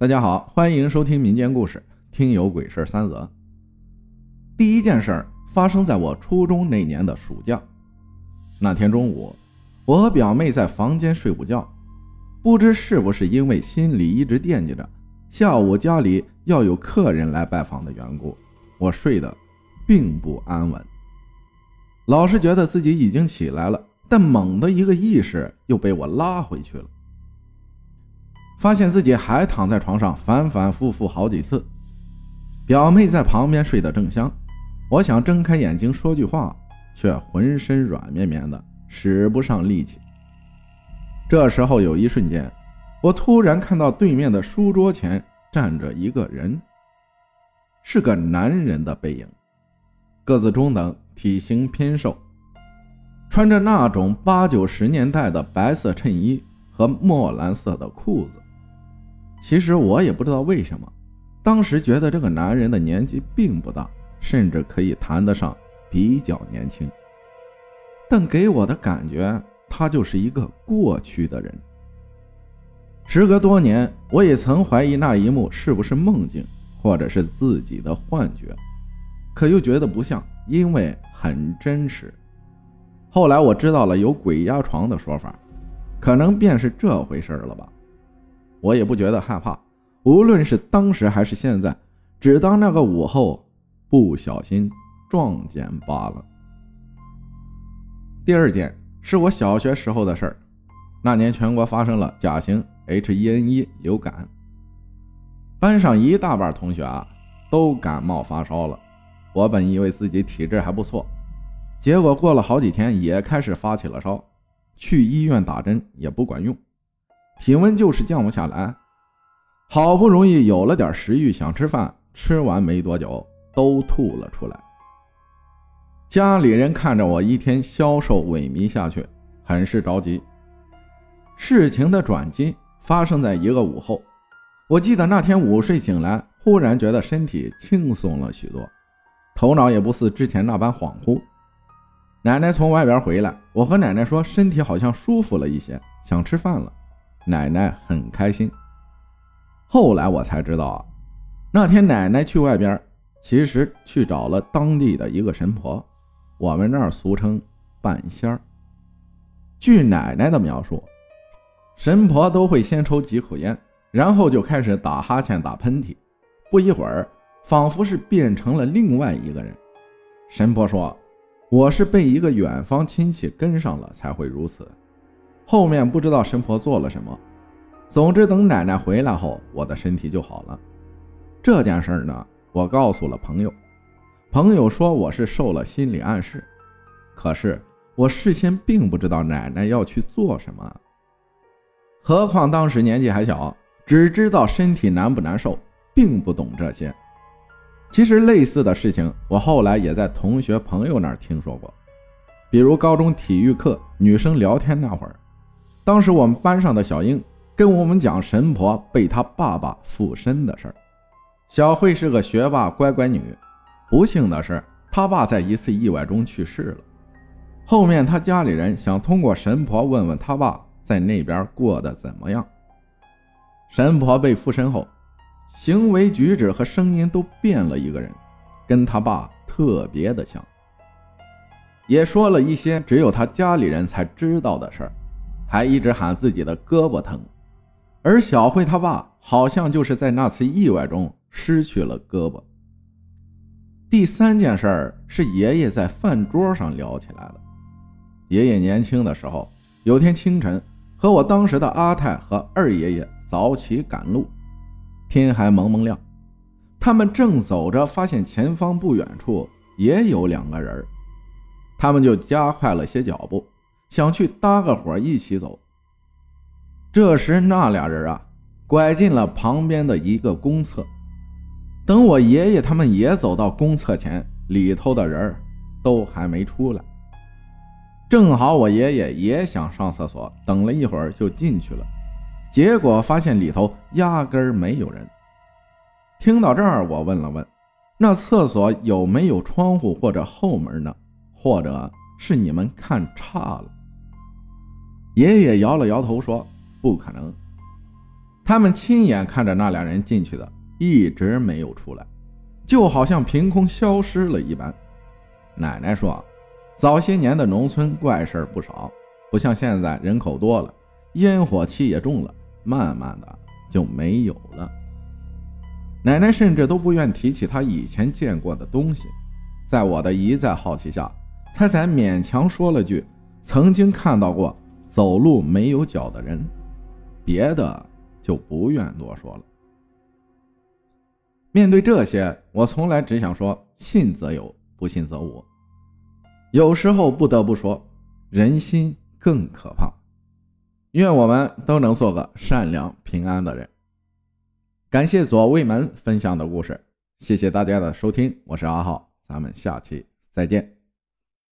大家好，欢迎收听民间故事《听有鬼事三则》。第一件事发生在我初中那年的暑假。那天中午，我和表妹在房间睡午觉，不知是不是因为心里一直惦记着下午家里要有客人来拜访的缘故，我睡得并不安稳。老是觉得自己已经起来了，但猛的一个意识又被我拉回去了。发现自己还躺在床上，反反复复好几次。表妹在旁边睡得正香，我想睁开眼睛说句话，却浑身软绵绵的，使不上力气。这时候有一瞬间，我突然看到对面的书桌前站着一个人，是个男人的背影，个子中等，体型偏瘦，穿着那种八九十年代的白色衬衣和墨蓝色的裤子。其实我也不知道为什么，当时觉得这个男人的年纪并不大，甚至可以谈得上比较年轻。但给我的感觉，他就是一个过去的人。时隔多年，我也曾怀疑那一幕是不是梦境，或者是自己的幻觉，可又觉得不像，因为很真实。后来我知道了有鬼压床的说法，可能便是这回事了吧。我也不觉得害怕，无论是当时还是现在，只当那个午后不小心撞见罢了。第二件是我小学时候的事儿，那年全国发生了甲型 H1N1 流感，班上一大半同学啊都感冒发烧了。我本以为自己体质还不错，结果过了好几天也开始发起了烧，去医院打针也不管用。体温就是降不下来，好不容易有了点食欲，想吃饭，吃完没多久都吐了出来。家里人看着我一天消瘦萎靡下去，很是着急。事情的转机发生在一个午后，我记得那天午睡醒来，忽然觉得身体轻松了许多，头脑也不似之前那般恍惚。奶奶从外边回来，我和奶奶说身体好像舒服了一些，想吃饭了。奶奶很开心。后来我才知道啊，那天奶奶去外边，其实去找了当地的一个神婆，我们那儿俗称半仙儿。据奶奶的描述，神婆都会先抽几口烟，然后就开始打哈欠、打喷嚏，不一会儿，仿佛是变成了另外一个人。神婆说：“我是被一个远方亲戚跟上了，才会如此。”后面不知道神婆做了什么，总之等奶奶回来后，我的身体就好了。这件事呢，我告诉了朋友，朋友说我是受了心理暗示，可是我事先并不知道奶奶要去做什么。何况当时年纪还小，只知道身体难不难受，并不懂这些。其实类似的事情，我后来也在同学朋友那儿听说过，比如高中体育课女生聊天那会儿。当时我们班上的小英跟我们讲神婆被她爸爸附身的事儿。小慧是个学霸乖乖女，不幸的是她爸在一次意外中去世了。后面她家里人想通过神婆问问她爸在那边过得怎么样。神婆被附身后，行为举止和声音都变了一个人，跟他爸特别的像，也说了一些只有他家里人才知道的事儿。还一直喊自己的胳膊疼，而小慧他爸好像就是在那次意外中失去了胳膊。第三件事儿是爷爷在饭桌上聊起来了。爷爷年轻的时候，有天清晨和我当时的阿太和二爷爷早起赶路，天还蒙蒙亮，他们正走着，发现前方不远处也有两个人他们就加快了些脚步。想去搭个伙一起走。这时，那俩人啊，拐进了旁边的一个公厕。等我爷爷他们也走到公厕前，里头的人都还没出来。正好我爷爷也想上厕所，等了一会儿就进去了，结果发现里头压根儿没有人。听到这儿，我问了问：“那厕所有没有窗户或者后门呢？或者是你们看差了？”爷爷摇了摇头说：“不可能。”他们亲眼看着那俩人进去的，一直没有出来，就好像凭空消失了一般。奶奶说，早些年的农村怪事不少，不像现在人口多了，烟火气也重了，慢慢的就没有了。奶奶甚至都不愿提起她以前见过的东西，在我的一再好奇下，她才勉强说了句：“曾经看到过走路没有脚的人。”别的就不愿多说了。面对这些，我从来只想说：信则有，不信则无。有时候不得不说，人心更可怕。愿我们都能做个善良平安的人。感谢左卫门分享的故事，谢谢大家的收听，我是阿浩，咱们下期再见。